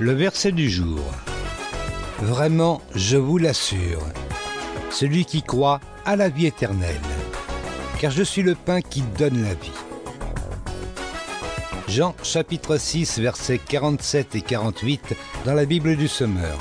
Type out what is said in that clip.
Le verset du jour. Vraiment, je vous l'assure, celui qui croit à la vie éternelle, car je suis le pain qui donne la vie. Jean chapitre 6 versets 47 et 48 dans la Bible du Sommeur.